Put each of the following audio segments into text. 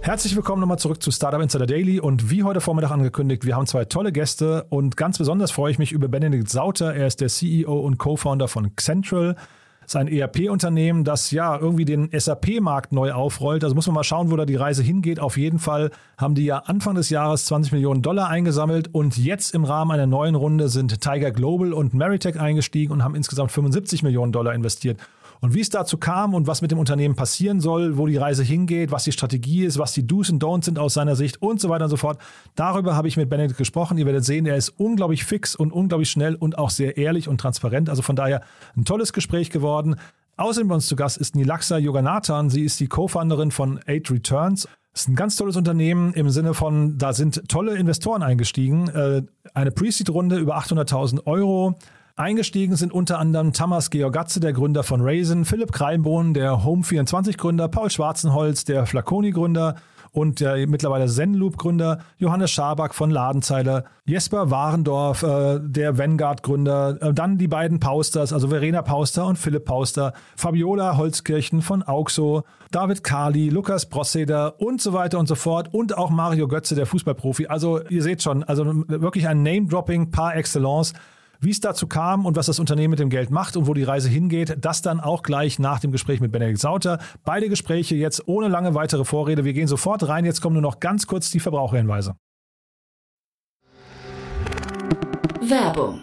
Herzlich willkommen nochmal zurück zu Startup Insider Daily und wie heute Vormittag angekündigt, wir haben zwei tolle Gäste und ganz besonders freue ich mich über Benedikt Sauter. Er ist der CEO und Co-Founder von Central. Ist ein ERP-Unternehmen, das ja irgendwie den SAP-Markt neu aufrollt. Also muss man mal schauen, wo da die Reise hingeht. Auf jeden Fall haben die ja Anfang des Jahres 20 Millionen Dollar eingesammelt und jetzt im Rahmen einer neuen Runde sind Tiger Global und Meritech eingestiegen und haben insgesamt 75 Millionen Dollar investiert. Und wie es dazu kam und was mit dem Unternehmen passieren soll, wo die Reise hingeht, was die Strategie ist, was die Do's und Don'ts sind aus seiner Sicht und so weiter und so fort. Darüber habe ich mit Benedikt gesprochen. Ihr werdet sehen, er ist unglaublich fix und unglaublich schnell und auch sehr ehrlich und transparent. Also von daher ein tolles Gespräch geworden. Außerdem bei uns zu Gast ist Nilaxa Yoganathan. Sie ist die Co-Founderin von Eight Returns. Das ist ein ganz tolles Unternehmen im Sinne von, da sind tolle Investoren eingestiegen. Äh, eine Pre-Seed-Runde über 800.000 Euro. Eingestiegen sind unter anderem Thomas Georgatze, der Gründer von Raisin, Philipp Kreimbohn, der Home24-Gründer, Paul Schwarzenholz, der Flaconi-Gründer und der mittlerweile Zenloop-Gründer, Johannes Schaback von Ladenzeiler, Jesper Warendorf, äh, der Vanguard-Gründer, äh, dann die beiden Pausters, also Verena Pauster und Philipp Pauster, Fabiola Holzkirchen von Auxo, David Kali, Lukas Brosseder und so weiter und so fort und auch Mario Götze, der Fußballprofi. Also ihr seht schon, also wirklich ein Name-Dropping par excellence. Wie es dazu kam und was das Unternehmen mit dem Geld macht und wo die Reise hingeht, das dann auch gleich nach dem Gespräch mit Benedikt Sauter. Beide Gespräche jetzt ohne lange weitere Vorrede. Wir gehen sofort rein. Jetzt kommen nur noch ganz kurz die Verbraucherhinweise. Werbung.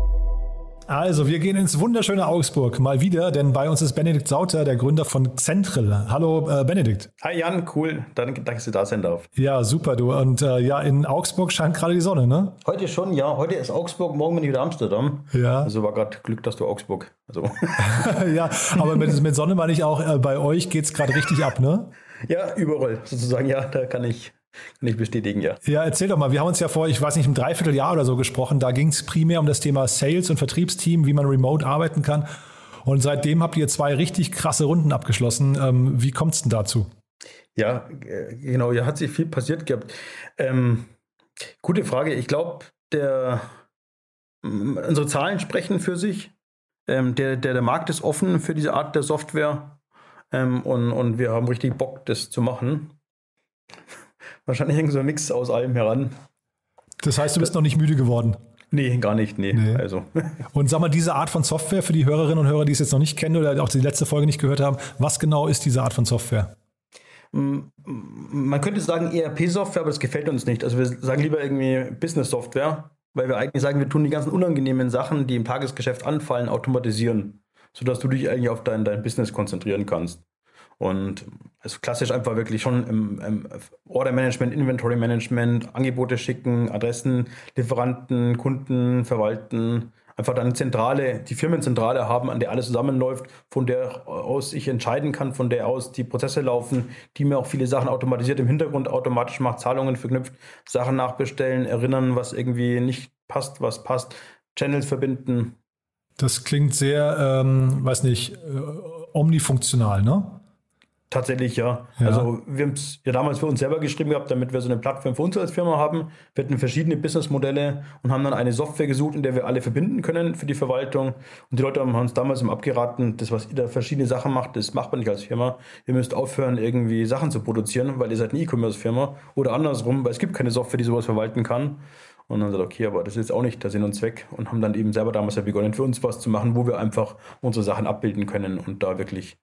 Also, wir gehen ins wunderschöne Augsburg mal wieder, denn bei uns ist Benedikt Sauter, der Gründer von Central. Hallo, äh, Benedikt. Hi Jan, cool. Danke, dass du da sein darf. Ja, super, du. Und äh, ja, in Augsburg scheint gerade die Sonne, ne? Heute schon, ja. Heute ist Augsburg, morgen bin ich wieder Amsterdam. Ja. Also war gerade Glück, dass du Augsburg. Also. ja, aber mit, mit Sonne meine ich auch, äh, bei euch geht es gerade richtig ab, ne? Ja, überall sozusagen. Ja, da kann ich kann ich bestätigen, ja. Ja, erzähl doch mal. Wir haben uns ja vor, ich weiß nicht, im Dreivierteljahr oder so gesprochen. Da ging es primär um das Thema Sales und Vertriebsteam, wie man remote arbeiten kann. Und seitdem habt ihr zwei richtig krasse Runden abgeschlossen. Ähm, wie kommt es denn dazu? Ja, äh, genau. Ja, hat sich viel passiert gehabt. Ähm, gute Frage. Ich glaube, der unsere Zahlen sprechen für sich. Ähm, der, der, der Markt ist offen für diese Art der Software. Ähm, und, und wir haben richtig Bock, das zu machen wahrscheinlich irgend so ein Mix aus allem heran. Das heißt, du bist noch nicht müde geworden? Nee, gar nicht, nee. nee. Also. Und sag mal, diese Art von Software für die Hörerinnen und Hörer, die es jetzt noch nicht kennen oder auch die letzte Folge nicht gehört haben, was genau ist diese Art von Software? Man könnte sagen ERP-Software, aber das gefällt uns nicht. Also wir sagen lieber irgendwie Business-Software, weil wir eigentlich sagen, wir tun die ganzen unangenehmen Sachen, die im Tagesgeschäft anfallen, automatisieren, sodass du dich eigentlich auf dein, dein Business konzentrieren kannst. Und also klassisch einfach wirklich schon im, im Order Management, Inventory Management, Angebote schicken, Adressen, Lieferanten, Kunden verwalten. Einfach dann Zentrale, die Firmenzentrale haben, an der alles zusammenläuft, von der aus ich entscheiden kann, von der aus die Prozesse laufen, die mir auch viele Sachen automatisiert im Hintergrund automatisch macht, Zahlungen verknüpft, Sachen nachbestellen, erinnern, was irgendwie nicht passt, was passt, Channels verbinden. Das klingt sehr, ähm, weiß nicht, äh, omnifunktional, ne? Tatsächlich ja. ja. Also wir haben es ja damals für uns selber geschrieben gehabt, damit wir so eine Plattform für uns als Firma haben. Wir hatten verschiedene Businessmodelle und haben dann eine Software gesucht, in der wir alle verbinden können für die Verwaltung. Und die Leute haben uns damals abgeraten, das, was ihr da verschiedene Sachen macht, das macht man nicht als Firma. Ihr müsst aufhören, irgendwie Sachen zu produzieren, weil ihr seid eine E-Commerce-Firma oder andersrum, weil es gibt keine Software, die sowas verwalten kann. Und dann sagt, okay, aber das ist jetzt auch nicht der Sinn und Zweck und haben dann eben selber damals ja begonnen, für uns was zu machen, wo wir einfach unsere Sachen abbilden können und da wirklich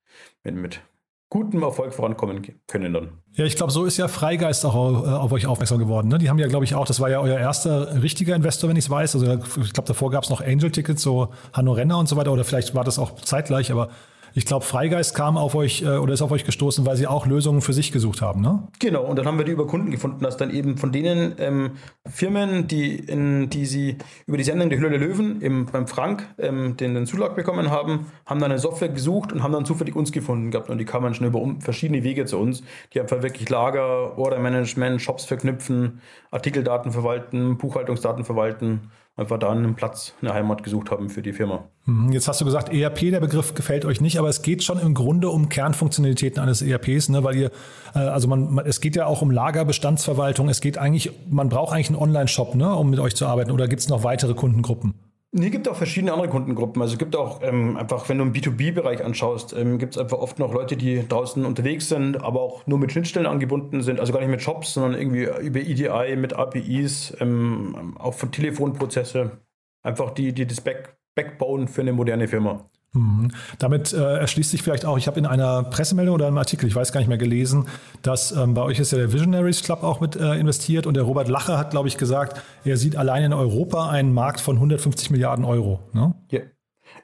mit, mit gutem Erfolg vorankommen können dann. Ja, ich glaube, so ist ja Freigeist auch äh, auf euch aufmerksam geworden. Ne? Die haben ja, glaube ich, auch, das war ja euer erster richtiger Investor, wenn ich es weiß. Also ich glaube, davor gab es noch Angel-Tickets, so Hanno Renner und so weiter, oder vielleicht war das auch zeitgleich, aber ich glaube, Freigeist kam auf euch äh, oder ist auf euch gestoßen, weil sie auch Lösungen für sich gesucht haben, ne? Genau, und dann haben wir die über Kunden gefunden, dass dann eben von denen ähm, Firmen, die, in, die sie über die Sendung der Hülle der Löwen im, beim Frank ähm, den, den Zulag bekommen haben, haben dann eine Software gesucht und haben dann zufällig uns gefunden gehabt und die kamen schon über um, verschiedene Wege zu uns, die einfach wirklich Lager, Order-Management, Shops verknüpfen, Artikeldaten verwalten, Buchhaltungsdaten verwalten einfach da einen Platz, eine Heimat gesucht haben für die Firma. Mhm, jetzt hast du gesagt, ERP, der Begriff gefällt euch nicht, aber es geht schon im Grunde um Kernfunktionalitäten eines ERPs, ne, weil ihr, äh, also man, man, es geht ja auch um Lagerbestandsverwaltung, es geht eigentlich, man braucht eigentlich einen Online-Shop, ne, um mit euch zu arbeiten, oder gibt es noch weitere Kundengruppen? Nee, gibt auch verschiedene andere Kundengruppen. Also es gibt auch ähm, einfach, wenn du im B2B-Bereich anschaust, ähm, gibt es einfach oft noch Leute, die draußen unterwegs sind, aber auch nur mit Schnittstellen angebunden sind. Also gar nicht mit Shops, sondern irgendwie über EDI, mit APIs, ähm, auch für Telefonprozesse. Einfach die, die das Back Backbone für eine moderne Firma. Mhm. Damit äh, erschließt sich vielleicht auch, ich habe in einer Pressemeldung oder einem Artikel, ich weiß gar nicht mehr, gelesen, dass ähm, bei euch ist ja der Visionaries Club auch mit äh, investiert und der Robert Lacher hat, glaube ich, gesagt, er sieht allein in Europa einen Markt von 150 Milliarden Euro. Ne? Ja.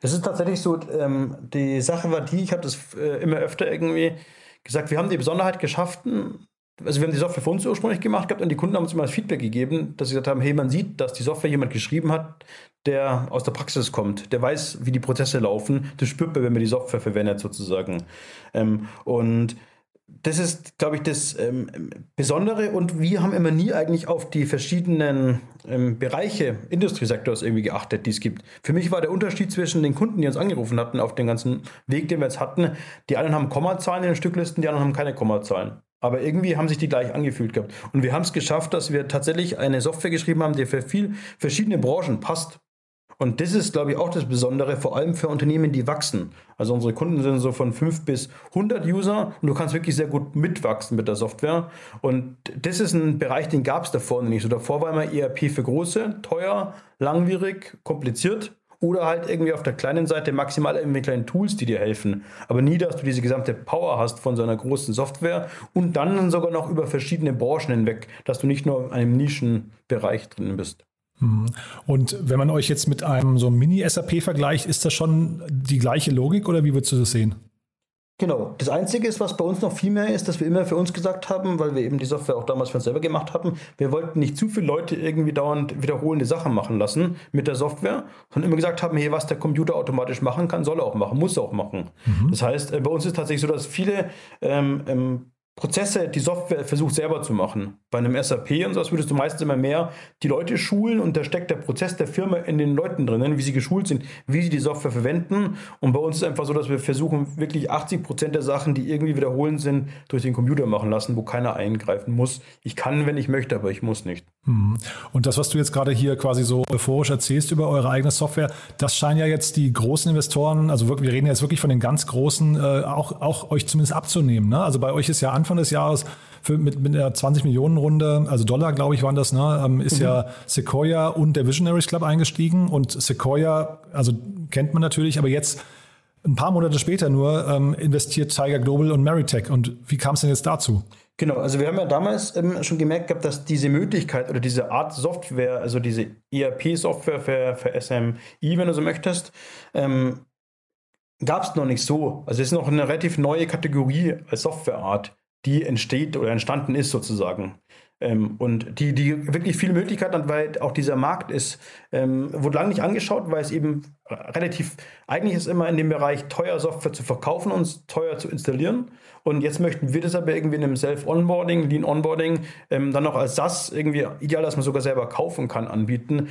Das ist tatsächlich so, ähm, die Sache war die, ich habe das äh, immer öfter irgendwie gesagt, wir haben die Besonderheit geschafft, also wir haben die Software für uns ursprünglich gemacht gehabt und die Kunden haben uns immer das Feedback gegeben, dass sie gesagt haben, hey, man sieht, dass die Software jemand geschrieben hat, der aus der Praxis kommt, der weiß, wie die Prozesse laufen. Das spürt man, wenn man die Software verwendet sozusagen. Ähm, und das ist, glaube ich, das ähm, Besondere und wir haben immer nie eigentlich auf die verschiedenen ähm, Bereiche Industriesektors irgendwie geachtet, die es gibt. Für mich war der Unterschied zwischen den Kunden, die uns angerufen hatten, auf den ganzen Weg, den wir jetzt hatten, die einen haben Kommazahlen in den Stücklisten, die anderen haben keine Kommazahlen. Aber irgendwie haben sich die gleich angefühlt gehabt. Und wir haben es geschafft, dass wir tatsächlich eine Software geschrieben haben, die für viel verschiedene Branchen passt. Und das ist, glaube ich, auch das Besondere, vor allem für Unternehmen, die wachsen. Also unsere Kunden sind so von 5 bis 100 User und du kannst wirklich sehr gut mitwachsen mit der Software. Und das ist ein Bereich, den gab es davor nicht. So davor war immer ERP für große, teuer, langwierig, kompliziert oder halt irgendwie auf der kleinen Seite maximal irgendwie kleine Tools, die dir helfen. Aber nie, dass du diese gesamte Power hast von so einer großen Software und dann sogar noch über verschiedene Branchen hinweg, dass du nicht nur in einem Nischenbereich drin bist. Mhm. Und wenn man euch jetzt mit einem so Mini-SAP vergleicht, ist das schon die gleiche Logik oder wie würdest du das sehen? Genau. Das Einzige ist, was bei uns noch viel mehr ist, dass wir immer für uns gesagt haben, weil wir eben die Software auch damals für uns selber gemacht haben, wir wollten nicht zu viele Leute irgendwie dauernd wiederholende Sachen machen lassen mit der Software, sondern immer gesagt haben, hey, was der Computer automatisch machen kann, soll er auch machen, muss er auch machen. Mhm. Das heißt, äh, bei uns ist tatsächlich so, dass viele ähm, ähm, Prozesse die Software versucht selber zu machen. Bei einem SAP und sowas würdest du meistens immer mehr die Leute schulen und da steckt der Prozess der Firma in den Leuten drinnen, wie sie geschult sind, wie sie die Software verwenden. Und bei uns ist es einfach so, dass wir versuchen, wirklich 80 Prozent der Sachen, die irgendwie wiederholen sind, durch den Computer machen lassen, wo keiner eingreifen muss. Ich kann, wenn ich möchte, aber ich muss nicht. Mhm. Und das, was du jetzt gerade hier quasi so euphorisch erzählst über eure eigene Software, das scheinen ja jetzt die großen Investoren, also wir reden jetzt wirklich von den ganz großen, äh, auch, auch euch zumindest abzunehmen. Ne? Also bei euch ist ja Anfang des Jahres für, mit, mit einer 20 Millionen Runde, also Dollar, glaube ich, waren das, ne, ähm, ist mhm. ja Sequoia und der Visionaries Club eingestiegen. Und Sequoia, also kennt man natürlich, aber jetzt ein paar Monate später nur ähm, investiert Tiger Global und Meritech. Und wie kam es denn jetzt dazu? Genau, also wir haben ja damals ähm, schon gemerkt gehabt, dass diese Möglichkeit oder diese Art Software, also diese ERP-Software für, für SMI, wenn du so möchtest, ähm, gab es noch nicht so. Also es ist noch eine relativ neue Kategorie als Softwareart die entsteht oder entstanden ist sozusagen. Ähm, und die, die wirklich viele Möglichkeiten hat, weil auch dieser Markt ist, ähm, wurde lange nicht angeschaut, weil es eben relativ, eigentlich ist immer in dem Bereich teuer Software zu verkaufen und teuer zu installieren. Und jetzt möchten wir das aber irgendwie in einem Self-Onboarding, Lean-Onboarding, ähm, dann noch als SaaS irgendwie ideal, dass man sogar selber kaufen kann, anbieten,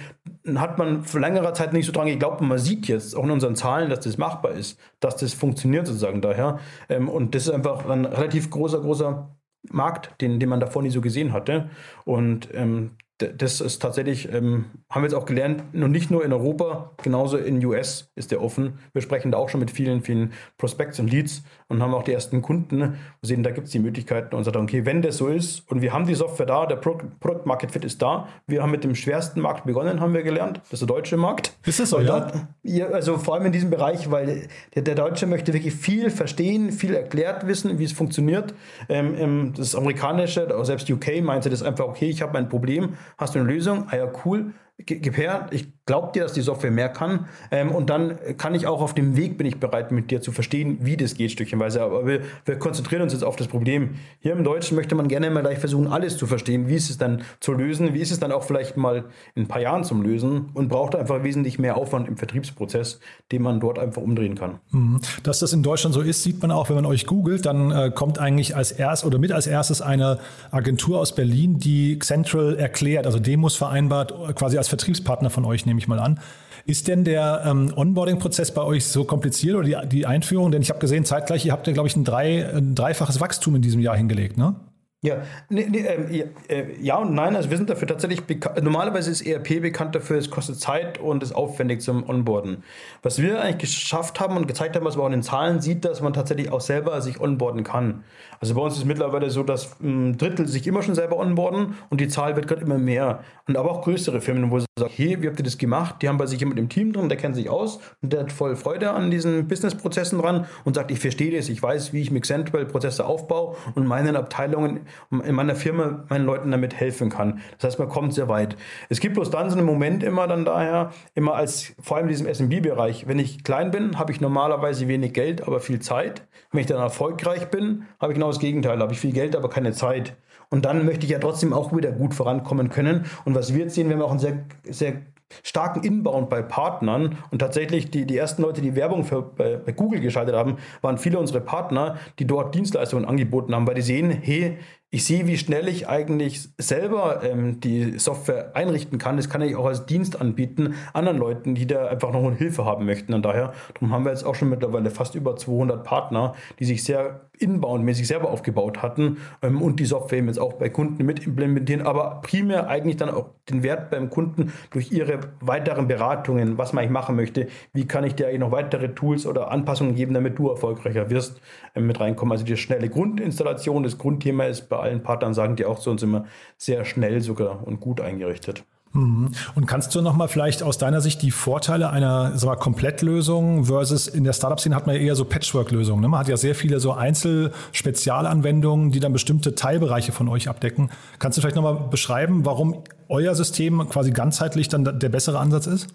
hat man für längere Zeit nicht so dran geglaubt und man sieht jetzt auch in unseren Zahlen, dass das machbar ist, dass das funktioniert sozusagen daher. Ähm, und das ist einfach ein relativ großer, großer Markt, den, den man davor nie so gesehen hatte. Und ähm, das ist tatsächlich, ähm, haben wir jetzt auch gelernt, nur nicht nur in Europa, genauso in US ist der offen. Wir sprechen da auch schon mit vielen, vielen Prospects und Leads und haben auch die ersten Kunden. Wir sehen, da gibt es die Möglichkeiten und sagen, okay, wenn das so ist und wir haben die Software da, der Product Market Fit ist da, wir haben mit dem schwersten Markt begonnen, haben wir gelernt, das ist der deutsche Markt. Ist das so, ja? ja? Also vor allem in diesem Bereich, weil der, der, Deutsche möchte wirklich viel verstehen, viel erklärt wissen, wie es funktioniert. Ähm, das amerikanische, selbst UK meinte das einfach, okay, ich habe ein Problem, hast du eine Lösung? Ah ja, cool gib her, ich glaube dir, dass die Software mehr kann. Ähm, und dann kann ich auch auf dem Weg, bin ich bereit, mit dir zu verstehen, wie das geht, stückchenweise. Aber wir, wir konzentrieren uns jetzt auf das Problem. Hier im Deutschen möchte man gerne immer gleich versuchen, alles zu verstehen. Wie ist es dann zu lösen? Wie ist es dann auch vielleicht mal in ein paar Jahren zum Lösen? Und braucht einfach wesentlich mehr Aufwand im Vertriebsprozess, den man dort einfach umdrehen kann. Mhm. Dass das in Deutschland so ist, sieht man auch, wenn man euch googelt, dann äh, kommt eigentlich als erst oder mit als erstes eine Agentur aus Berlin, die Central erklärt, also Demos vereinbart, quasi als Vertriebspartner von euch, nehme ich mal an. Ist denn der ähm, Onboarding-Prozess bei euch so kompliziert oder die, die Einführung? Denn ich habe gesehen, zeitgleich, ihr habt ja, glaube ich, ein, drei, ein dreifaches Wachstum in diesem Jahr hingelegt, ne? Ja, nee, nee, äh, ja und nein. Also wir sind dafür tatsächlich. Normalerweise ist ERP bekannt dafür, es kostet Zeit und ist aufwendig zum Onboarden. Was wir eigentlich geschafft haben und gezeigt haben, was man auch in den Zahlen sieht, dass man tatsächlich auch selber sich onboarden kann. Also bei uns ist es mittlerweile so, dass ein Drittel sich immer schon selber onboarden und die Zahl wird gerade immer mehr. Und aber auch größere Firmen, wo sie sagen, hey, wie habt ihr das gemacht? Die haben bei sich jemand im Team drin, der kennt sich aus und der hat voll Freude an diesen Businessprozessen dran und sagt, ich verstehe das, ich weiß, wie ich mit Central Prozesse aufbaue und meinen Abteilungen in meiner Firma meinen Leuten damit helfen kann. Das heißt, man kommt sehr weit. Es gibt bloß dann so einen Moment immer dann daher, immer als, vor allem in diesem SMB-Bereich, wenn ich klein bin, habe ich normalerweise wenig Geld, aber viel Zeit. Wenn ich dann erfolgreich bin, habe ich genau das Gegenteil, habe ich viel Geld, aber keine Zeit. Und dann möchte ich ja trotzdem auch wieder gut vorankommen können. Und was wir jetzt sehen, wir haben auch einen sehr, sehr starken Inbound bei Partnern und tatsächlich die, die ersten Leute, die Werbung für, bei, bei Google geschaltet haben, waren viele unserer Partner, die dort Dienstleistungen angeboten haben, weil die sehen, hey, ich sehe, wie schnell ich eigentlich selber ähm, die Software einrichten kann. Das kann ich auch als Dienst anbieten anderen Leuten, die da einfach noch Hilfe haben möchten. Und daher, darum haben wir jetzt auch schon mittlerweile fast über 200 Partner, die sich sehr inbound-mäßig selber aufgebaut hatten ähm, und die Software eben jetzt auch bei Kunden mit implementieren, aber primär eigentlich dann auch den Wert beim Kunden durch ihre weiteren Beratungen, was man eigentlich machen möchte, wie kann ich dir eigentlich noch weitere Tools oder Anpassungen geben, damit du erfolgreicher wirst, äh, mit reinkommen. Also die schnelle Grundinstallation, das Grundthema ist bei allen Partnern sagen die auch zu uns immer sehr schnell sogar und gut eingerichtet. Mhm. Und kannst du nochmal vielleicht aus deiner Sicht die Vorteile einer so Komplettlösung versus in der Startup-Szene hat man ja eher so Patchwork-Lösungen. Ne? Man hat ja sehr viele so Einzel-Spezialanwendungen, die dann bestimmte Teilbereiche von euch abdecken. Kannst du vielleicht nochmal beschreiben, warum euer System quasi ganzheitlich dann der bessere Ansatz ist?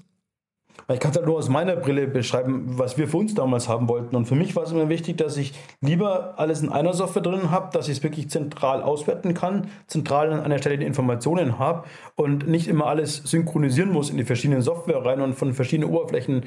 Ich kann es halt nur aus meiner Brille beschreiben, was wir für uns damals haben wollten. Und für mich war es immer wichtig, dass ich lieber alles in einer Software drin habe, dass ich es wirklich zentral auswerten kann, zentral an einer Stelle die Informationen habe und nicht immer alles synchronisieren muss in die verschiedenen Software rein und von verschiedenen Oberflächen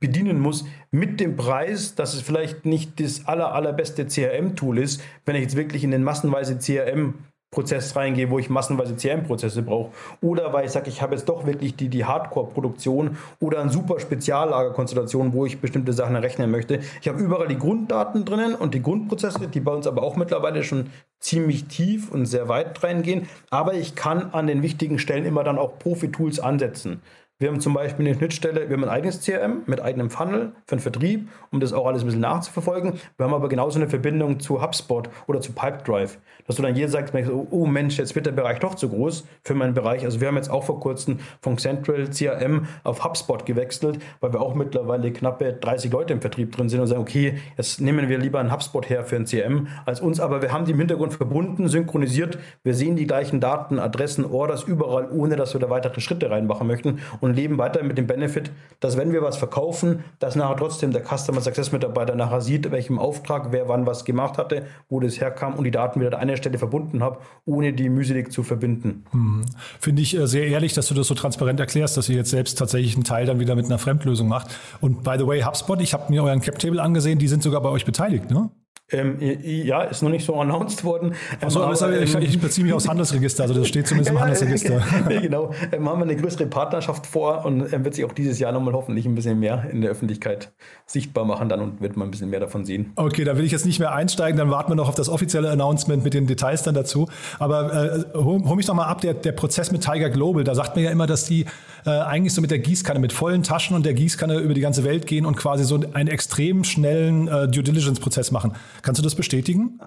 bedienen muss, mit dem Preis, dass es vielleicht nicht das aller, allerbeste CRM-Tool ist, wenn ich jetzt wirklich in den massenweise CRM Prozess reingehe, wo ich massenweise CRM-Prozesse brauche. Oder weil ich sage, ich habe jetzt doch wirklich die, die Hardcore-Produktion oder eine super Speziallagerkonstellation, wo ich bestimmte Sachen errechnen möchte. Ich habe überall die Grunddaten drinnen und die Grundprozesse, die bei uns aber auch mittlerweile schon ziemlich tief und sehr weit reingehen. Aber ich kann an den wichtigen Stellen immer dann auch Profi-Tools ansetzen. Wir haben zum Beispiel eine Schnittstelle, wir haben ein eigenes CRM mit eigenem Funnel für den Vertrieb, um das auch alles ein bisschen nachzuverfolgen. Wir haben aber genauso eine Verbindung zu HubSpot oder zu Pipedrive, dass du dann hier sagst, oh Mensch, jetzt wird der Bereich doch zu groß für meinen Bereich. Also wir haben jetzt auch vor kurzem von Central CRM auf HubSpot gewechselt, weil wir auch mittlerweile knappe 30 Leute im Vertrieb drin sind und sagen, okay, jetzt nehmen wir lieber einen HubSpot her für ein CRM als uns, aber wir haben die im Hintergrund verbunden, synchronisiert. Wir sehen die gleichen Daten, Adressen, Orders überall, ohne dass wir da weitere Schritte reinmachen möchten und leben weiter mit dem Benefit, dass wenn wir was verkaufen, dass nachher trotzdem der Customer Success Mitarbeiter nachher sieht, welchem Auftrag, wer wann was gemacht hatte, wo das herkam und die Daten wieder an einer Stelle verbunden habe, ohne die mühselig zu verbinden. Hm. Finde ich äh, sehr ehrlich, dass du das so transparent erklärst, dass ihr jetzt selbst tatsächlich einen Teil dann wieder mit einer Fremdlösung macht. Und by the way, HubSpot, ich habe mir euren Cap-Table angesehen, die sind sogar bei euch beteiligt, ne? Ähm, ja, ist noch nicht so announced worden. Also, ähm, aber, ich, ich, beziehe mich aufs Handelsregister, also das steht zumindest im Handelsregister. genau, ähm, haben wir eine größere Partnerschaft vor und ähm, wird sich auch dieses Jahr nochmal hoffentlich ein bisschen mehr in der Öffentlichkeit sichtbar machen dann und wird man ein bisschen mehr davon sehen. Okay, da will ich jetzt nicht mehr einsteigen, dann warten wir noch auf das offizielle Announcement mit den Details dann dazu. Aber äh, hol, hol mich noch mal ab, der, der Prozess mit Tiger Global, da sagt man ja immer, dass die äh, eigentlich so mit der Gießkanne, mit vollen Taschen und der Gießkanne über die ganze Welt gehen und quasi so einen extrem schnellen äh, Due Diligence-Prozess machen. Kannst du das bestätigen?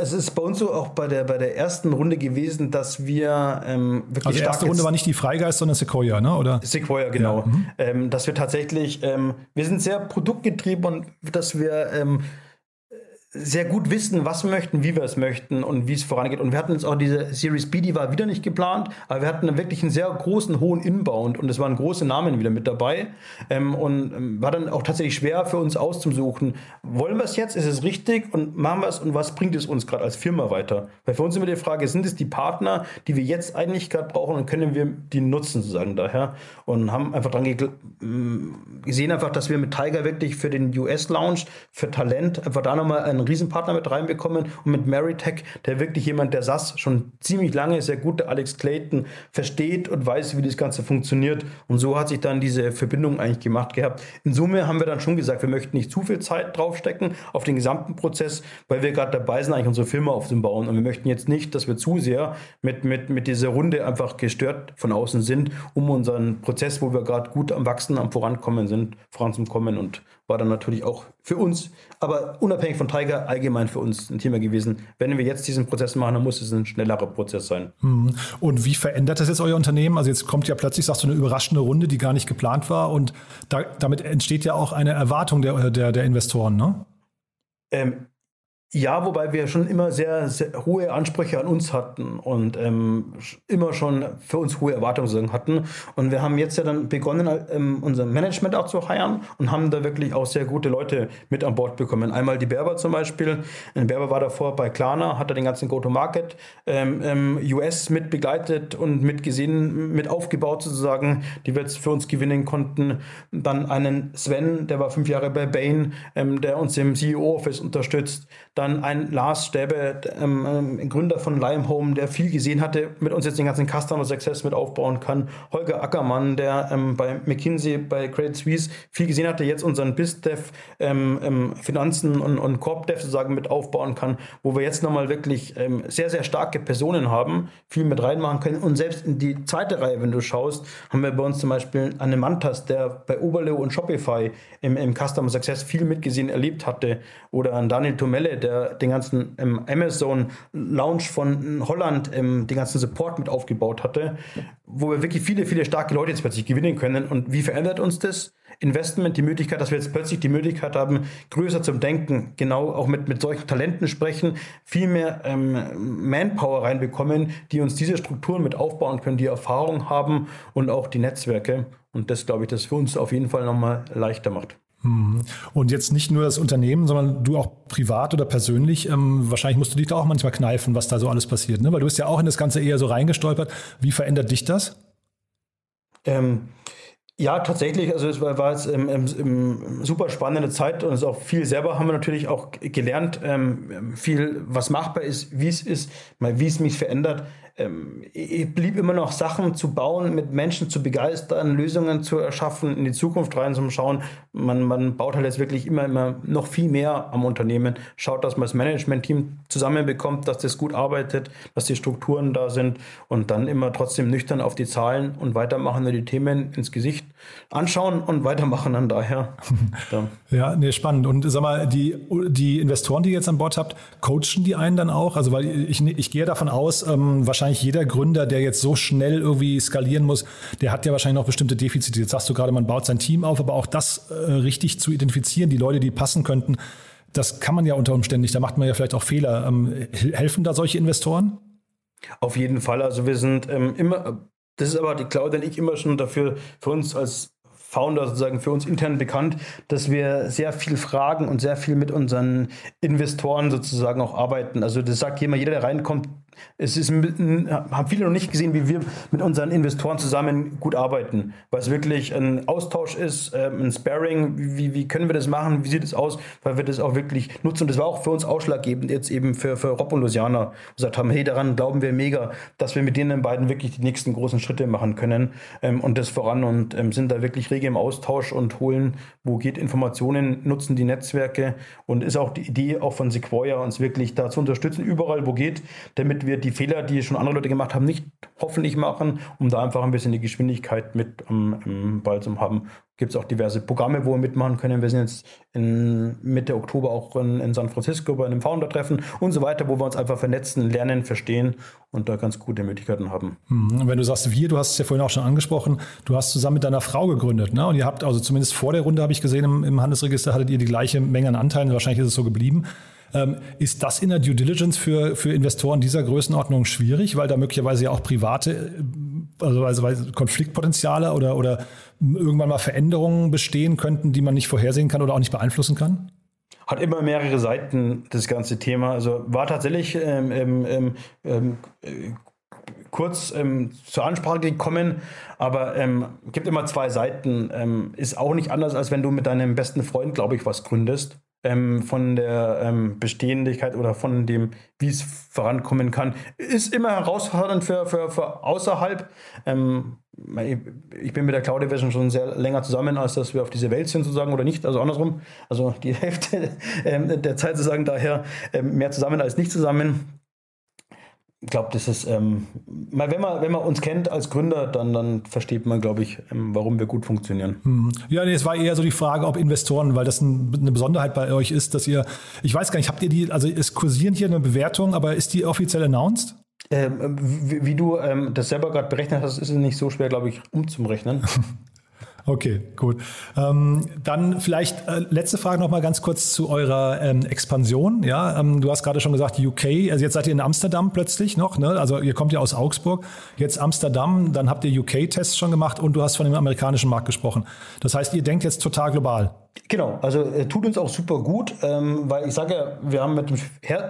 Es ist bei uns so auch bei der, bei der ersten Runde gewesen, dass wir ähm, wirklich. Also die erste Runde war nicht die Freigeist, sondern Sequoia, ne? Oder? Sequoia, genau. Ja. Mhm. Ähm, dass wir tatsächlich, ähm, wir sind sehr produktgetrieben und dass wir ähm, sehr gut wissen, was wir möchten, wie wir es möchten und wie es vorangeht. Und wir hatten jetzt auch diese Series B, die war wieder nicht geplant, aber wir hatten wirklich einen sehr großen, hohen Inbound und es waren große Namen wieder mit dabei. Ähm, und ähm, war dann auch tatsächlich schwer für uns auszusuchen, wollen wir es jetzt, ist es richtig und machen wir es und was bringt es uns gerade als Firma weiter? Weil für uns immer die Frage, sind es die Partner, die wir jetzt eigentlich gerade brauchen und können wir die nutzen sozusagen daher? Und haben einfach dran gesehen, einfach, dass wir mit Tiger wirklich für den US-Lounge, für Talent, einfach da nochmal einen Riesenpartner mit reinbekommen und mit Maritech, der wirklich jemand, der SAS schon ziemlich lange sehr gut, der Alex Clayton, versteht und weiß, wie das Ganze funktioniert. Und so hat sich dann diese Verbindung eigentlich gemacht gehabt. In Summe haben wir dann schon gesagt, wir möchten nicht zu viel Zeit draufstecken auf den gesamten Prozess, weil wir gerade dabei sind, eigentlich unsere Firma aufzubauen. Und wir möchten jetzt nicht, dass wir zu sehr mit, mit, mit dieser Runde einfach gestört von außen sind, um unseren Prozess, wo wir gerade gut am Wachsen, am Vorankommen sind, voranzukommen und war dann natürlich auch für uns, aber unabhängig von Tiger, allgemein für uns ein Thema gewesen. Wenn wir jetzt diesen Prozess machen, dann muss es ein schnellerer Prozess sein. Hm. Und wie verändert das jetzt euer Unternehmen? Also jetzt kommt ja plötzlich, sagst du, eine überraschende Runde, die gar nicht geplant war und da, damit entsteht ja auch eine Erwartung der, der, der Investoren, ne? Ähm, ja, wobei wir schon immer sehr, sehr hohe Ansprüche an uns hatten und ähm, immer schon für uns hohe Erwartungen hatten. Und wir haben jetzt ja dann begonnen, ähm, unser Management auch zu heiren und haben da wirklich auch sehr gute Leute mit an Bord bekommen. Einmal die Berber zum Beispiel. Berber war davor bei Klarna, hat er den ganzen Go-to-Market ähm, ähm US mit begleitet und mitgesehen, mit aufgebaut sozusagen, die wir jetzt für uns gewinnen konnten. Dann einen Sven, der war fünf Jahre bei Bain, ähm, der uns im CEO-Office unterstützt. Dann ein Lars Stäbe, ähm, ähm, Gründer von Limehome, der viel gesehen hatte, mit uns jetzt den ganzen Customer Success mit aufbauen kann. Holger Ackermann, der ähm, bei McKinsey, bei Credit Suisse viel gesehen hatte, jetzt unseren BizDev, ähm, ähm, Finanzen und, und CorpDev sozusagen mit aufbauen kann, wo wir jetzt nochmal wirklich ähm, sehr, sehr starke Personen haben, viel mit reinmachen können. Und selbst in die zweite Reihe, wenn du schaust, haben wir bei uns zum Beispiel einen Mantas, der bei Oberleo und Shopify im, im Customer Success viel mitgesehen erlebt hatte. Oder an Daniel Tomelle, der der den ganzen ähm, Amazon Launch von Holland, ähm, den ganzen Support mit aufgebaut hatte, wo wir wirklich viele, viele starke Leute jetzt plötzlich gewinnen können. Und wie verändert uns das? Investment, die Möglichkeit, dass wir jetzt plötzlich die Möglichkeit haben, größer zum Denken, genau auch mit, mit solchen Talenten sprechen, viel mehr ähm, Manpower reinbekommen, die uns diese Strukturen mit aufbauen können, die Erfahrung haben und auch die Netzwerke. Und das glaube ich, das für uns auf jeden Fall nochmal leichter macht. Mhm. Und jetzt nicht nur das Unternehmen, sondern du auch privat oder persönlich. Ähm, wahrscheinlich musst du dich da auch manchmal kneifen, was da so alles passiert, ne? Weil du bist ja auch in das Ganze eher so reingestolpert. Wie verändert dich das? Ähm, ja, tatsächlich. Also es war, war jetzt ähm, ähm, super spannende Zeit und es ist auch viel selber haben wir natürlich auch gelernt, ähm, viel was machbar ist, wie es ist, wie es mich verändert ähm, blieb immer noch Sachen zu bauen, mit Menschen zu begeistern, Lösungen zu erschaffen, in die Zukunft reinzuschauen. Man, man baut halt jetzt wirklich immer, immer noch viel mehr am Unternehmen, schaut, dass man das Management-Team zusammenbekommt, dass das gut arbeitet, dass die Strukturen da sind und dann immer trotzdem nüchtern auf die Zahlen und weitermachen und die Themen ins Gesicht anschauen und weitermachen dann daher. ja, ja nee, spannend. Und sag mal, die, die Investoren, die ihr jetzt an Bord habt, coachen die einen dann auch? Also, weil ich, ich gehe davon aus, ähm, wahrscheinlich wahrscheinlich jeder Gründer, der jetzt so schnell irgendwie skalieren muss, der hat ja wahrscheinlich noch bestimmte Defizite. Jetzt sagst du gerade, man baut sein Team auf, aber auch das äh, richtig zu identifizieren, die Leute, die passen könnten, das kann man ja unter Umständen nicht. Da macht man ja vielleicht auch Fehler. Ähm, helfen da solche Investoren? Auf jeden Fall. Also wir sind ähm, immer, das ist aber die Claudia und ich immer schon dafür für uns als Founder sozusagen für uns intern bekannt, dass wir sehr viel fragen und sehr viel mit unseren Investoren sozusagen auch arbeiten. Also das sagt jemand, jeder, der reinkommt, es ist, haben viele noch nicht gesehen, wie wir mit unseren Investoren zusammen gut arbeiten, weil es wirklich ein Austausch ist, ähm, ein Sparring, wie, wie können wir das machen, wie sieht es aus, weil wir das auch wirklich nutzen. Und das war auch für uns ausschlaggebend jetzt eben für, für Rob und Luciana, gesagt haben, hey, daran glauben wir mega, dass wir mit denen beiden wirklich die nächsten großen Schritte machen können ähm, und das voran und ähm, sind da wirklich rege im Austausch und holen, wo geht Informationen, nutzen die Netzwerke. Und ist auch die Idee auch von Sequoia, uns wirklich da zu unterstützen, überall wo geht, damit wir die Fehler, die schon andere Leute gemacht haben, nicht hoffentlich machen, um da einfach ein bisschen die Geschwindigkeit mit am, am Ball zu haben. Gibt es auch diverse Programme, wo wir mitmachen können. Wir sind jetzt in Mitte Oktober auch in, in San Francisco bei einem Founder-Treffen und so weiter, wo wir uns einfach vernetzen, lernen, verstehen und da ganz gute Möglichkeiten haben. Mhm. Wenn du sagst wir, du hast es ja vorhin auch schon angesprochen, du hast zusammen mit deiner Frau gegründet, ne? Und ihr habt also zumindest vor der Runde, habe ich gesehen, im, im Handelsregister hattet ihr die gleiche Menge an Anteilen. Wahrscheinlich ist es so geblieben. Ähm, ist das in der Due Diligence für, für Investoren dieser Größenordnung schwierig, weil da möglicherweise ja auch private, äh, also, also Konfliktpotenziale oder, oder irgendwann mal Veränderungen bestehen könnten, die man nicht vorhersehen kann oder auch nicht beeinflussen kann? Hat immer mehrere Seiten, das ganze Thema. Also war tatsächlich ähm, ähm, ähm, ähm äh, kurz ähm, zur Ansprache gekommen, aber ähm, gibt immer zwei Seiten. Ist auch nicht anders, als wenn du mit deinem besten Freund, glaube ich, was gründest ähm, von der ähm, Bestehendigkeit oder von dem, wie es vorankommen kann, ist immer herausfordernd für, für, für außerhalb. Ähm, ich bin mit der Cloud Division schon sehr länger zusammen, als dass wir auf diese Welt sind, sozusagen, oder nicht, also andersrum. Also die Hälfte ähm, der Zeit sozusagen daher ähm, mehr zusammen als nicht zusammen glaube, das ist, ähm, mal wenn man, wenn man uns kennt als Gründer, dann, dann versteht man, glaube ich, ähm, warum wir gut funktionieren. Hm. Ja, nee, es war eher so die Frage, ob Investoren, weil das ein, eine Besonderheit bei euch ist, dass ihr, ich weiß gar nicht, habt ihr die, also es kursieren hier eine Bewertung, aber ist die offiziell announced? Ähm, wie, wie, du ähm, das selber gerade berechnet hast, ist es nicht so schwer, glaube ich, umzurechnen. Okay, gut. Ähm, dann vielleicht äh, letzte Frage noch mal ganz kurz zu eurer ähm, Expansion. Ja, ähm, du hast gerade schon gesagt UK. Also jetzt seid ihr in Amsterdam plötzlich noch. Ne? Also ihr kommt ja aus Augsburg. Jetzt Amsterdam. Dann habt ihr UK-Tests schon gemacht und du hast von dem amerikanischen Markt gesprochen. Das heißt, ihr denkt jetzt total global. Genau, also äh, tut uns auch super gut, ähm, weil ich sage ja, wir haben mit dem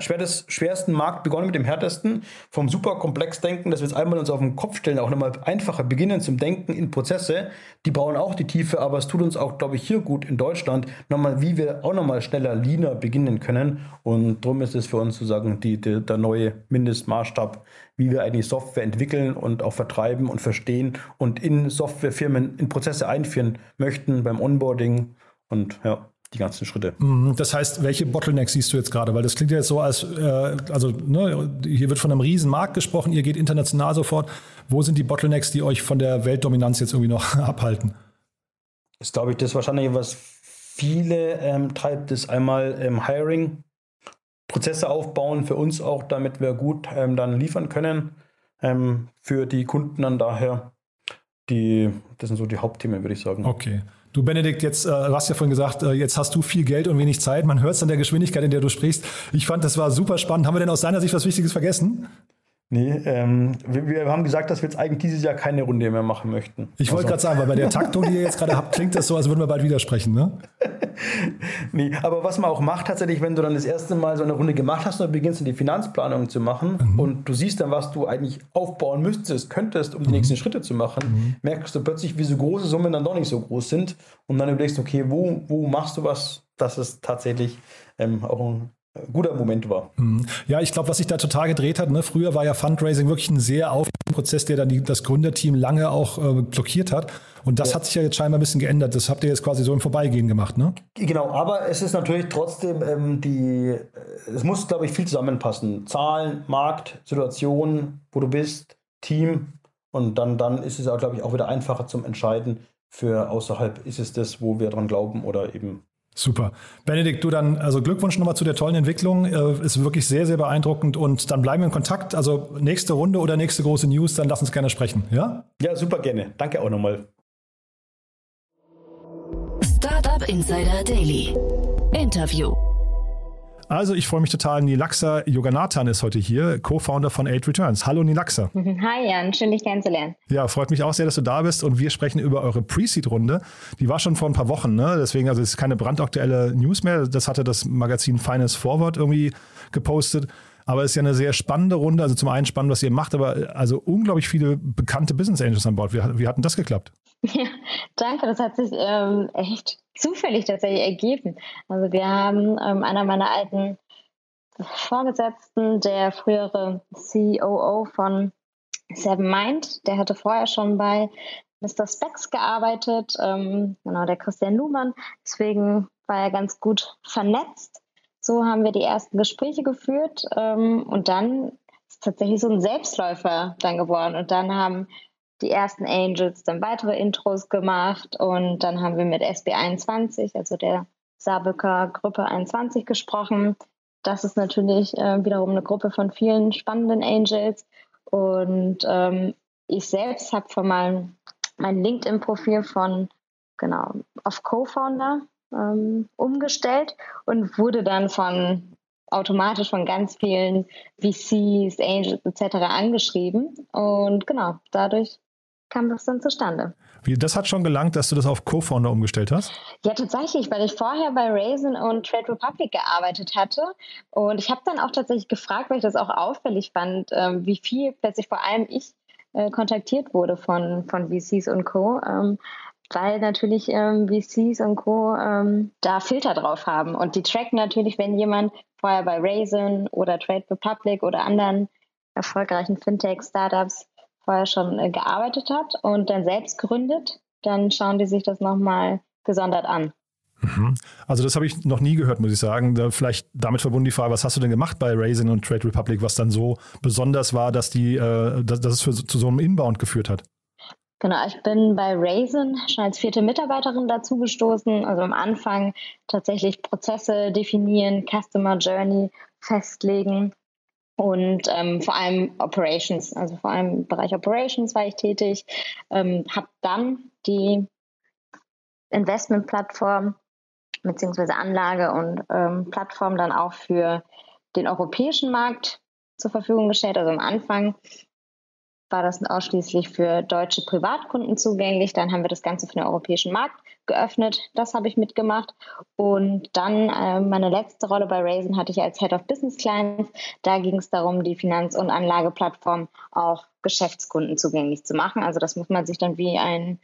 schwerst, schwersten Markt begonnen, mit dem härtesten, vom super komplex denken, dass wir jetzt einmal uns auf den Kopf stellen, auch nochmal einfacher beginnen zum Denken in Prozesse. Die brauchen auch die Tiefe, aber es tut uns auch, glaube ich, hier gut in Deutschland, nochmal, wie wir auch nochmal schneller, leaner beginnen können. Und darum ist es für uns sozusagen die, die, der neue Mindestmaßstab, wie wir eigentlich Software entwickeln und auch vertreiben und verstehen und in Softwarefirmen in Prozesse einführen möchten beim Onboarding und ja, die ganzen Schritte. Mhm. Das heißt, welche Bottlenecks siehst du jetzt gerade? Weil das klingt ja jetzt so, als äh, also ne, hier wird von einem riesen Markt gesprochen, ihr geht international sofort. Wo sind die Bottlenecks, die euch von der Weltdominanz jetzt irgendwie noch abhalten? Das ist, glaube ich, das wahrscheinlich, was viele ähm, treibt, ist einmal ähm, Hiring, Prozesse aufbauen für uns auch, damit wir gut ähm, dann liefern können ähm, für die Kunden dann daher. Die, das sind so die Hauptthemen, würde ich sagen. Okay. Du, Benedikt, jetzt, äh, du hast ja vorhin gesagt, äh, jetzt hast du viel Geld und wenig Zeit. Man hört es an der Geschwindigkeit, in der du sprichst. Ich fand, das war super spannend. Haben wir denn aus deiner Sicht was Wichtiges vergessen? Nee, ähm, wir, wir, haben gesagt, dass wir jetzt eigentlich dieses Jahr keine Runde mehr machen möchten. Ich wollte also. gerade sagen, weil bei der Taktung, die ihr jetzt gerade habt, klingt das so, als würden wir bald widersprechen, ne? nee, aber was man auch macht tatsächlich, wenn du dann das erste Mal so eine Runde gemacht hast und beginnst die Finanzplanung zu machen mhm. und du siehst dann, was du eigentlich aufbauen müsstest, könntest, um die mhm. nächsten Schritte zu machen, mhm. merkst du plötzlich, wie so große Summen dann doch nicht so groß sind und dann überlegst du, okay, wo, wo machst du was, dass es tatsächlich ähm, auch ein guter Moment war. Mhm. Ja, ich glaube, was sich da total gedreht hat, ne? früher war ja Fundraising wirklich ein sehr aufwendiger Prozess, der dann die, das Gründerteam lange auch äh, blockiert hat. Und das ja. hat sich ja jetzt scheinbar ein bisschen geändert. Das habt ihr jetzt quasi so im Vorbeigehen gemacht, ne? Genau, aber es ist natürlich trotzdem ähm, die, äh, es muss, glaube ich, viel zusammenpassen. Zahlen, Markt, Situation, wo du bist, Team. Und dann, dann ist es auch, glaube ich, auch wieder einfacher zum Entscheiden für außerhalb, ist es das, wo wir dran glauben oder eben Super. Benedikt, du dann, also Glückwunsch nochmal zu der tollen Entwicklung. Äh, ist wirklich sehr, sehr beeindruckend und dann bleiben wir in Kontakt. Also nächste Runde oder nächste große News, dann lass uns gerne sprechen, ja? Ja, super gerne. Danke auch nochmal. Startup Insider Daily. Interview. Also ich freue mich total. Nilaxa Yoganathan ist heute hier, Co-Founder von Eight Returns. Hallo Nilaxa. Hi Jan, schön dich kennenzulernen. Ja, freut mich auch sehr, dass du da bist und wir sprechen über eure Pre-Seed-Runde. Die war schon vor ein paar Wochen, ne? deswegen also ist keine brandaktuelle News mehr. Das hatte das Magazin Finance Forward irgendwie gepostet. Aber es ist ja eine sehr spannende Runde. Also zum einen spannend, was ihr macht, aber also unglaublich viele bekannte Business Angels an Bord. Wie, wie hat denn das geklappt? Ja, danke. Das hat sich ähm, echt zufällig tatsächlich ergeben. Also wir haben ähm, einer meiner alten Vorgesetzten, der frühere COO von Seven Mind, der hatte vorher schon bei Mr. Specs gearbeitet, ähm, genau, der Christian Luhmann. Deswegen war er ganz gut vernetzt. So haben wir die ersten Gespräche geführt ähm, und dann ist tatsächlich so ein Selbstläufer dann geworden. Und dann haben die ersten Angels dann weitere Intros gemacht und dann haben wir mit SB21, also der Saarbrücker Gruppe 21 gesprochen. Das ist natürlich äh, wiederum eine Gruppe von vielen spannenden Angels. Und ähm, ich selbst habe von meinem mein LinkedIn-Profil von genau auf Co-Founder ähm, umgestellt und wurde dann von automatisch von ganz vielen VCs, Angels etc. angeschrieben. Und genau, dadurch kam das dann zustande. Wie, das hat schon gelangt, dass du das auf Co-Founder umgestellt hast? Ja, tatsächlich, weil ich vorher bei Raisin und Trade Republic gearbeitet hatte. Und ich habe dann auch tatsächlich gefragt, weil ich das auch auffällig fand, ähm, wie viel plötzlich vor allem ich äh, kontaktiert wurde von, von VCs und Co. Weil natürlich ähm, VCs und Co. Ähm, da Filter drauf haben. Und die tracken natürlich, wenn jemand vorher bei Raisin oder Trade Republic oder anderen erfolgreichen Fintech-Startups vorher schon äh, gearbeitet hat und dann selbst gründet, dann schauen die sich das nochmal gesondert an. Mhm. Also das habe ich noch nie gehört, muss ich sagen. Da vielleicht damit verbunden die Frage, was hast du denn gemacht bei Raisin und Trade Republic, was dann so besonders war, dass, die, äh, dass, dass es für, zu so einem Inbound geführt hat? Genau, ich bin bei Raisin schon als vierte Mitarbeiterin dazugestoßen. Also am Anfang tatsächlich Prozesse definieren, Customer Journey festlegen und ähm, vor allem Operations, also vor allem im Bereich Operations war ich tätig, ähm, habe dann die Investmentplattform beziehungsweise Anlage und ähm, Plattform dann auch für den europäischen Markt zur Verfügung gestellt. Also am Anfang war das ausschließlich für deutsche Privatkunden zugänglich. Dann haben wir das Ganze für den europäischen Markt geöffnet. Das habe ich mitgemacht. Und dann äh, meine letzte Rolle bei Raisin hatte ich als Head of Business Clients. Da ging es darum, die Finanz- und Anlageplattform auch Geschäftskunden zugänglich zu machen. Also das muss man sich dann wie ein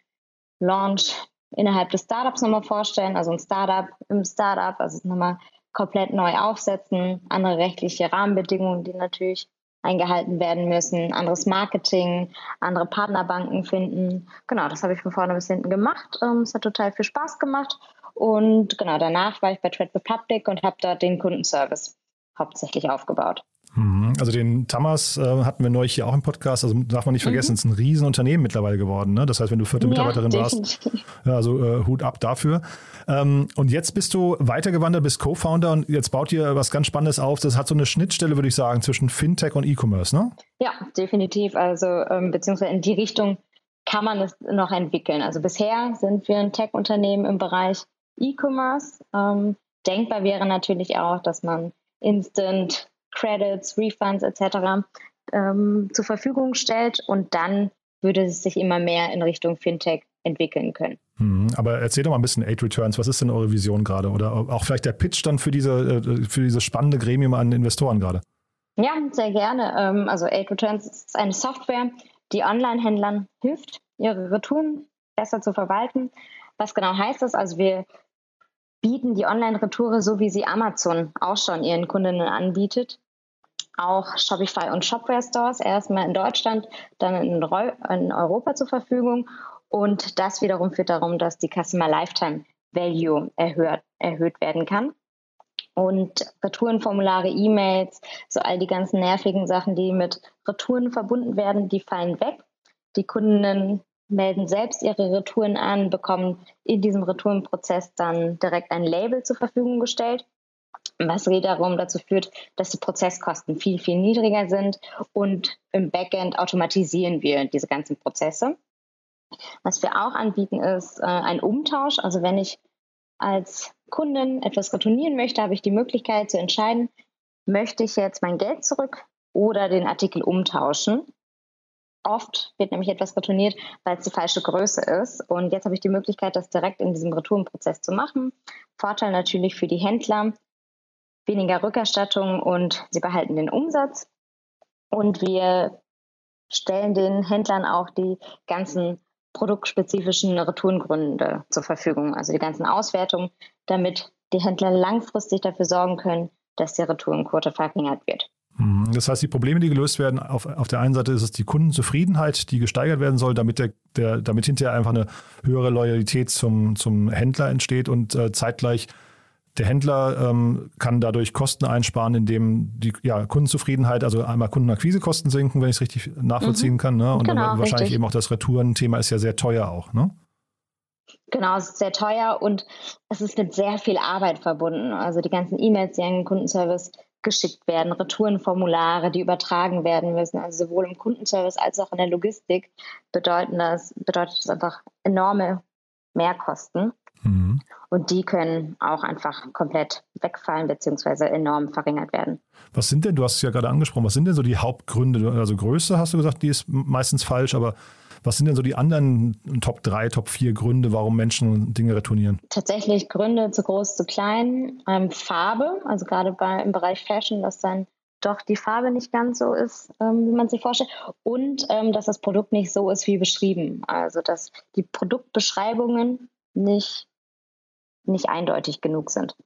Launch innerhalb des Startups nochmal vorstellen. Also ein Startup im Startup, also nochmal komplett neu aufsetzen, andere rechtliche Rahmenbedingungen, die natürlich eingehalten werden müssen, anderes Marketing, andere Partnerbanken finden. Genau, das habe ich von vorne bis hinten gemacht. Ähm, es hat total viel Spaß gemacht. Und genau, danach war ich bei Trade Republic und habe dort den Kundenservice hauptsächlich aufgebaut. Mhm. Also den Tamas äh, hatten wir neulich hier auch im Podcast, also darf man nicht vergessen, mhm. es ist ein Riesenunternehmen mittlerweile geworden. Ne? Das heißt, wenn du vierte Mitarbeiterin ja, warst, ja, also äh, Hut ab dafür. Ähm, und jetzt bist du weitergewandert, bist Co-Founder und jetzt baut ihr was ganz Spannendes auf. Das hat so eine Schnittstelle, würde ich sagen, zwischen Fintech und E-Commerce, ne? Ja, definitiv. Also ähm, beziehungsweise in die Richtung kann man es noch entwickeln. Also bisher sind wir ein Tech-Unternehmen im Bereich E-Commerce. Ähm, denkbar wäre natürlich auch, dass man Instant Credits, Refunds etc. Ähm, zur Verfügung stellt und dann würde es sich immer mehr in Richtung Fintech entwickeln können. Hm, aber erzähl doch mal ein bisschen Eight Returns. Was ist denn eure Vision gerade? Oder auch vielleicht der Pitch dann für diese, äh, für dieses spannende Gremium an Investoren gerade? Ja, sehr gerne. Ähm, also Eight Returns ist eine Software, die Online-Händlern hilft, ihre Retouren besser zu verwalten. Was genau heißt das? Also wir bieten die Online-Retoure so, wie sie Amazon auch schon ihren Kundinnen anbietet, auch Shopify und Shopware Stores erstmal in Deutschland, dann in, in Europa zur Verfügung. Und das wiederum führt darum, dass die Customer Lifetime Value erhöht, erhöht werden kann. Und Retourenformulare, E-Mails, so all die ganzen nervigen Sachen, die mit Retouren verbunden werden, die fallen weg. Die Kundinnen melden selbst ihre Retouren an, bekommen in diesem Retourenprozess dann direkt ein Label zur Verfügung gestellt, was wiederum dazu führt, dass die Prozesskosten viel, viel niedriger sind und im Backend automatisieren wir diese ganzen Prozesse. Was wir auch anbieten, ist äh, ein Umtausch. Also wenn ich als Kundin etwas retournieren möchte, habe ich die Möglichkeit zu entscheiden, möchte ich jetzt mein Geld zurück oder den Artikel umtauschen. Oft wird nämlich etwas retourniert, weil es die falsche Größe ist. Und jetzt habe ich die Möglichkeit, das direkt in diesem Retourenprozess zu machen. Vorteil natürlich für die Händler. weniger Rückerstattung und sie behalten den Umsatz. Und wir stellen den Händlern auch die ganzen produktspezifischen Retourengründe zur Verfügung, also die ganzen Auswertungen, damit die Händler langfristig dafür sorgen können, dass die Retourenquote verringert wird. Mhm. Das heißt, die Probleme, die gelöst werden, auf, auf der einen Seite ist es die Kundenzufriedenheit, die gesteigert werden soll, damit, der, der, damit hinterher einfach eine höhere Loyalität zum, zum Händler entsteht und äh, zeitgleich der Händler ähm, kann dadurch Kosten einsparen, indem die ja, Kundenzufriedenheit, also einmal Kundenakquisekosten sinken, wenn ich es richtig nachvollziehen mhm. kann. Ne? Und genau, dann wahrscheinlich richtig. eben auch das Retourenthema ist ja sehr teuer auch. Ne? Genau, es ist sehr teuer und es ist mit sehr viel Arbeit verbunden. Also die ganzen E-Mails, die an den Kundenservice geschickt werden, Retourenformulare, die übertragen werden müssen. Also sowohl im Kundenservice als auch in der Logistik bedeuten das, bedeutet das einfach enorme Mehrkosten. Mhm. Und die können auch einfach komplett wegfallen bzw. enorm verringert werden. Was sind denn, du hast es ja gerade angesprochen, was sind denn so die Hauptgründe? Also Größe hast du gesagt, die ist meistens falsch, aber was sind denn so die anderen Top 3, Top 4 Gründe, warum Menschen Dinge retournieren? Tatsächlich Gründe zu groß, zu klein. Ähm, Farbe, also gerade bei, im Bereich Fashion, dass dann doch die Farbe nicht ganz so ist, ähm, wie man sich vorstellt. Und ähm, dass das Produkt nicht so ist wie beschrieben. Also dass die Produktbeschreibungen nicht, nicht eindeutig genug sind.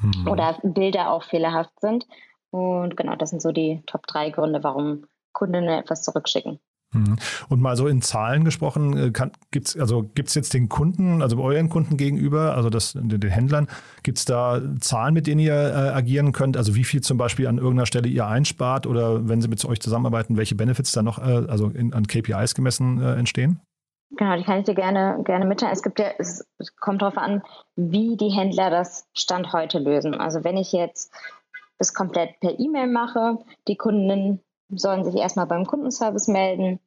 Hm. Oder Bilder auch fehlerhaft sind. Und genau, das sind so die Top 3 Gründe, warum Kunden etwas zurückschicken. Mhm. Und mal so in Zahlen gesprochen, gibt es also gibt's jetzt den Kunden, also euren Kunden gegenüber, also das, den Händlern, gibt es da Zahlen, mit denen ihr äh, agieren könnt? Also wie viel zum Beispiel an irgendeiner Stelle ihr einspart oder wenn sie mit euch zusammenarbeiten, welche Benefits da noch, äh, also in, an KPIs gemessen äh, entstehen? Genau, die kann ich dir gerne, gerne mitteilen. Es gibt ja, es kommt darauf an, wie die Händler das Stand heute lösen. Also wenn ich jetzt das komplett per E-Mail mache, die Kunden sollen sich erstmal beim Kundenservice melden.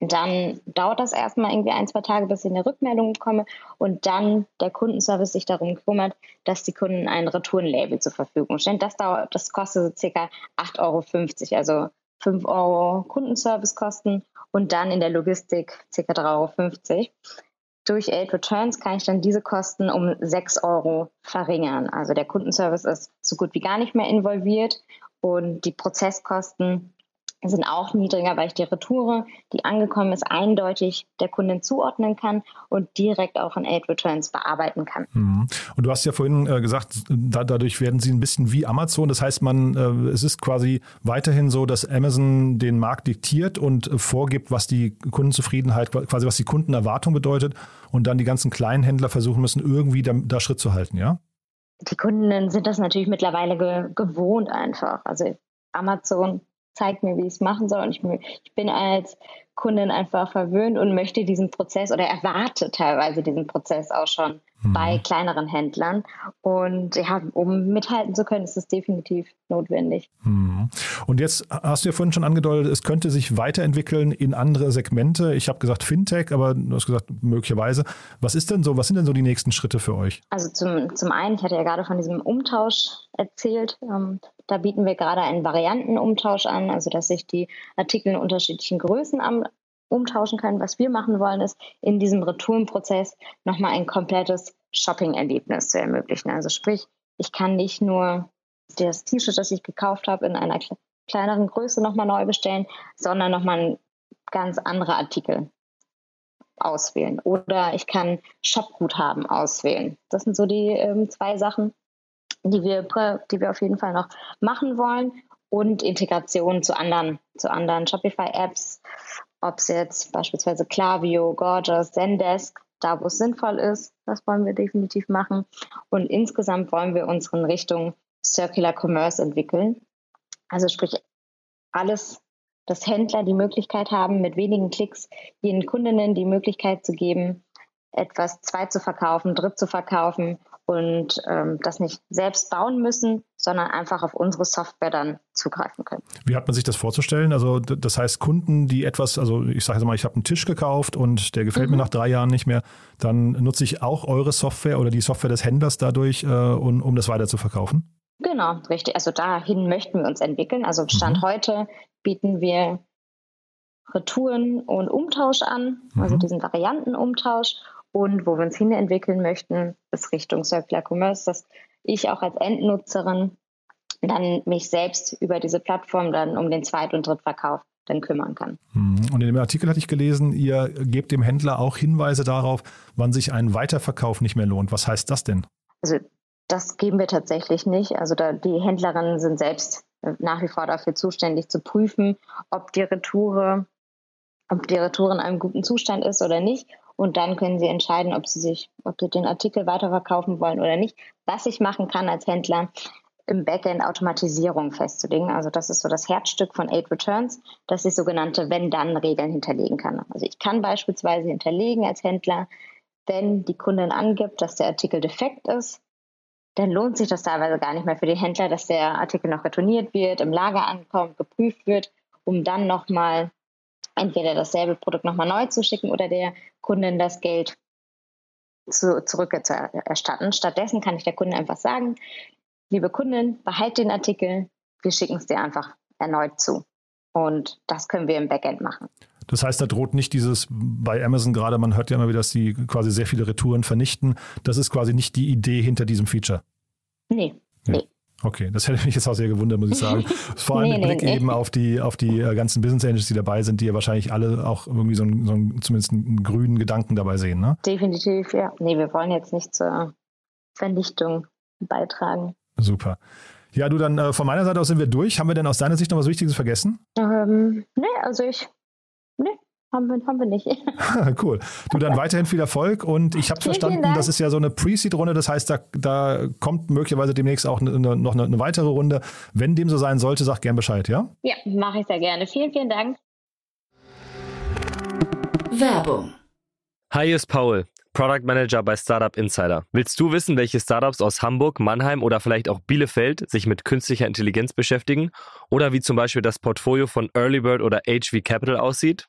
Dann dauert das erstmal irgendwie ein, zwei Tage, bis ich eine Rückmeldung bekomme und dann der Kundenservice sich darum kümmert, dass die Kunden ein Retourenlabel zur Verfügung stellen. Das dauert, das kostet so circa 8,50 Euro, also 5 Euro Kundenservicekosten und dann in der Logistik circa 3,50 Euro. Durch Aid Returns kann ich dann diese Kosten um 6 Euro verringern. Also der Kundenservice ist so gut wie gar nicht mehr involviert und die Prozesskosten sind auch niedriger, weil ich die Retoure, die angekommen ist, eindeutig der Kundin zuordnen kann und direkt auch in Aid Returns bearbeiten kann. Mhm. Und du hast ja vorhin äh, gesagt, da, dadurch werden sie ein bisschen wie Amazon. Das heißt, man, äh, es ist quasi weiterhin so, dass Amazon den Markt diktiert und äh, vorgibt, was die Kundenzufriedenheit, quasi was die Kundenerwartung bedeutet und dann die ganzen kleinen Händler versuchen müssen, irgendwie da, da Schritt zu halten, ja? Die Kunden sind das natürlich mittlerweile ge gewohnt einfach. Also Amazon zeigt mir, wie ich es machen soll. Und ich, ich bin als Kundin einfach verwöhnt und möchte diesen Prozess oder erwarte teilweise diesen Prozess auch schon mhm. bei kleineren Händlern. Und ja, um mithalten zu können, ist es definitiv notwendig. Mhm. Und jetzt hast du ja vorhin schon angedeutet, es könnte sich weiterentwickeln in andere Segmente. Ich habe gesagt Fintech, aber du hast gesagt möglicherweise. Was ist denn so, was sind denn so die nächsten Schritte für euch? Also zum, zum einen, ich hatte ja gerade von diesem Umtausch erzählt. Ähm, da bieten wir gerade einen Variantenumtausch an, also dass sich die Artikel in unterschiedlichen Größen am, umtauschen können. Was wir machen wollen, ist in diesem Retourenprozess nochmal ein komplettes Shopping-Erlebnis zu ermöglichen. Also sprich, ich kann nicht nur das T-Shirt, das ich gekauft habe, in einer kleineren Größe nochmal neu bestellen, sondern nochmal ganz andere Artikel auswählen. Oder ich kann Shopguthaben auswählen. Das sind so die ähm, zwei Sachen, die wir, die wir auf jeden Fall noch machen wollen. Und Integration zu anderen, zu anderen Shopify-Apps, ob es jetzt beispielsweise Klaviyo, Gorgeous, Zendesk, da wo es sinnvoll ist, das wollen wir definitiv machen. Und insgesamt wollen wir uns in Richtung Circular Commerce entwickeln. Also sprich, alles, dass Händler die Möglichkeit haben, mit wenigen Klicks ihren Kundinnen die Möglichkeit zu geben, etwas zweit zu verkaufen, dritt zu verkaufen und ähm, das nicht selbst bauen müssen, sondern einfach auf unsere Software dann zugreifen können. Wie hat man sich das vorzustellen? Also das heißt Kunden, die etwas, also ich sage mal, ich habe einen Tisch gekauft und der gefällt mhm. mir nach drei Jahren nicht mehr, dann nutze ich auch eure Software oder die Software des Händlers dadurch, äh, um, um das weiter zu verkaufen? Genau, richtig. Also dahin möchten wir uns entwickeln. Also Stand mhm. heute bieten wir Retouren und Umtausch an, also mhm. diesen Variantenumtausch und wo wir uns hin entwickeln möchten, ist Richtung Circular Commerce, dass ich auch als Endnutzerin dann mich selbst über diese Plattform dann um den Zweit- und Drittverkauf dann kümmern kann. Mhm. Und in dem Artikel hatte ich gelesen, ihr gebt dem Händler auch Hinweise darauf, wann sich ein Weiterverkauf nicht mehr lohnt. Was heißt das denn? Also das geben wir tatsächlich nicht. Also da, die Händlerinnen sind selbst äh, nach wie vor dafür zuständig zu prüfen, ob die Retoure, ob die Retour in einem guten Zustand ist oder nicht. Und dann können sie entscheiden, ob sie sich, ob sie den Artikel weiterverkaufen wollen oder nicht. Was ich machen kann als Händler, im Backend Automatisierung festzulegen. Also das ist so das Herzstück von Aid Returns, dass ich sogenannte Wenn-Dann-Regeln hinterlegen kann. Also ich kann beispielsweise hinterlegen als Händler, wenn die Kundin angibt, dass der Artikel defekt ist, dann lohnt sich das teilweise gar nicht mehr für den Händler, dass der Artikel noch retourniert wird, im Lager ankommt, geprüft wird, um dann nochmal entweder dasselbe Produkt nochmal neu zu schicken oder der Kundin das Geld zu, zurückzuerstatten. Stattdessen kann ich der Kundin einfach sagen, liebe Kundin, behalte den Artikel, wir schicken es dir einfach erneut zu. Und das können wir im Backend machen. Das heißt, da droht nicht dieses bei Amazon gerade, man hört ja immer wieder, dass sie quasi sehr viele Retouren vernichten. Das ist quasi nicht die Idee hinter diesem Feature. Nee, nee. Okay, das hätte mich jetzt auch sehr gewundert, muss ich sagen. Vor allem nee, mit Blick nee, eben auf die, auf die äh, ganzen Business Angels, die dabei sind, die ja wahrscheinlich alle auch irgendwie so einen, so einen zumindest einen grünen Gedanken dabei sehen, ne? Definitiv, ja. Nee, wir wollen jetzt nicht zur Vernichtung beitragen. Super. Ja, du dann äh, von meiner Seite aus sind wir durch. Haben wir denn aus deiner Sicht noch was Wichtiges vergessen? Ähm, nee, also ich. Haben wir, haben wir nicht. cool. Du dann weiterhin viel Erfolg und ich habe verstanden, das ist ja so eine Pre-Seed-Runde, das heißt, da, da kommt möglicherweise demnächst auch eine, noch eine, eine, weitere Runde. Wenn dem so sein sollte, sag gern Bescheid, ja? Ja, mache ich sehr gerne. Vielen, vielen Dank. Werbung. Hi, hier ist Paul. Product Manager bei Startup Insider. Willst du wissen, welche Startups aus Hamburg, Mannheim oder vielleicht auch Bielefeld sich mit künstlicher Intelligenz beschäftigen? Oder wie zum Beispiel das Portfolio von Earlybird oder HV Capital aussieht?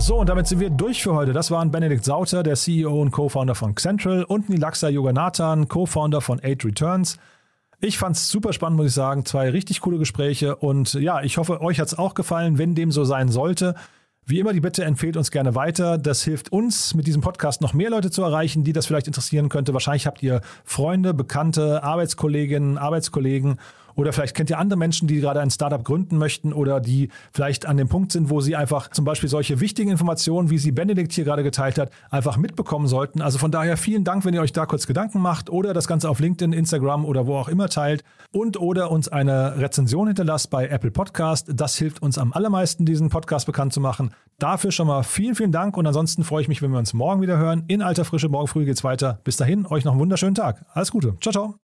So, und damit sind wir durch für heute. Das waren Benedikt Sauter, der CEO und Co-Founder von Central und Nilaxa Yoganathan, Co-Founder von 8 Returns. Ich fand es super spannend, muss ich sagen. Zwei richtig coole Gespräche und ja, ich hoffe, euch hat es auch gefallen. Wenn dem so sein sollte, wie immer die Bitte, empfehlt uns gerne weiter. Das hilft uns, mit diesem Podcast noch mehr Leute zu erreichen, die das vielleicht interessieren könnte. Wahrscheinlich habt ihr Freunde, Bekannte, Arbeitskolleginnen, Arbeitskollegen oder vielleicht kennt ihr andere Menschen, die gerade ein Startup gründen möchten oder die vielleicht an dem Punkt sind, wo sie einfach zum Beispiel solche wichtigen Informationen, wie sie Benedikt hier gerade geteilt hat, einfach mitbekommen sollten. Also von daher vielen Dank, wenn ihr euch da kurz Gedanken macht oder das Ganze auf LinkedIn, Instagram oder wo auch immer teilt und oder uns eine Rezension hinterlasst bei Apple Podcast. Das hilft uns am allermeisten, diesen Podcast bekannt zu machen. Dafür schon mal vielen, vielen Dank und ansonsten freue ich mich, wenn wir uns morgen wieder hören. In alter Frische, morgen früh geht's weiter. Bis dahin, euch noch einen wunderschönen Tag. Alles Gute. Ciao, ciao.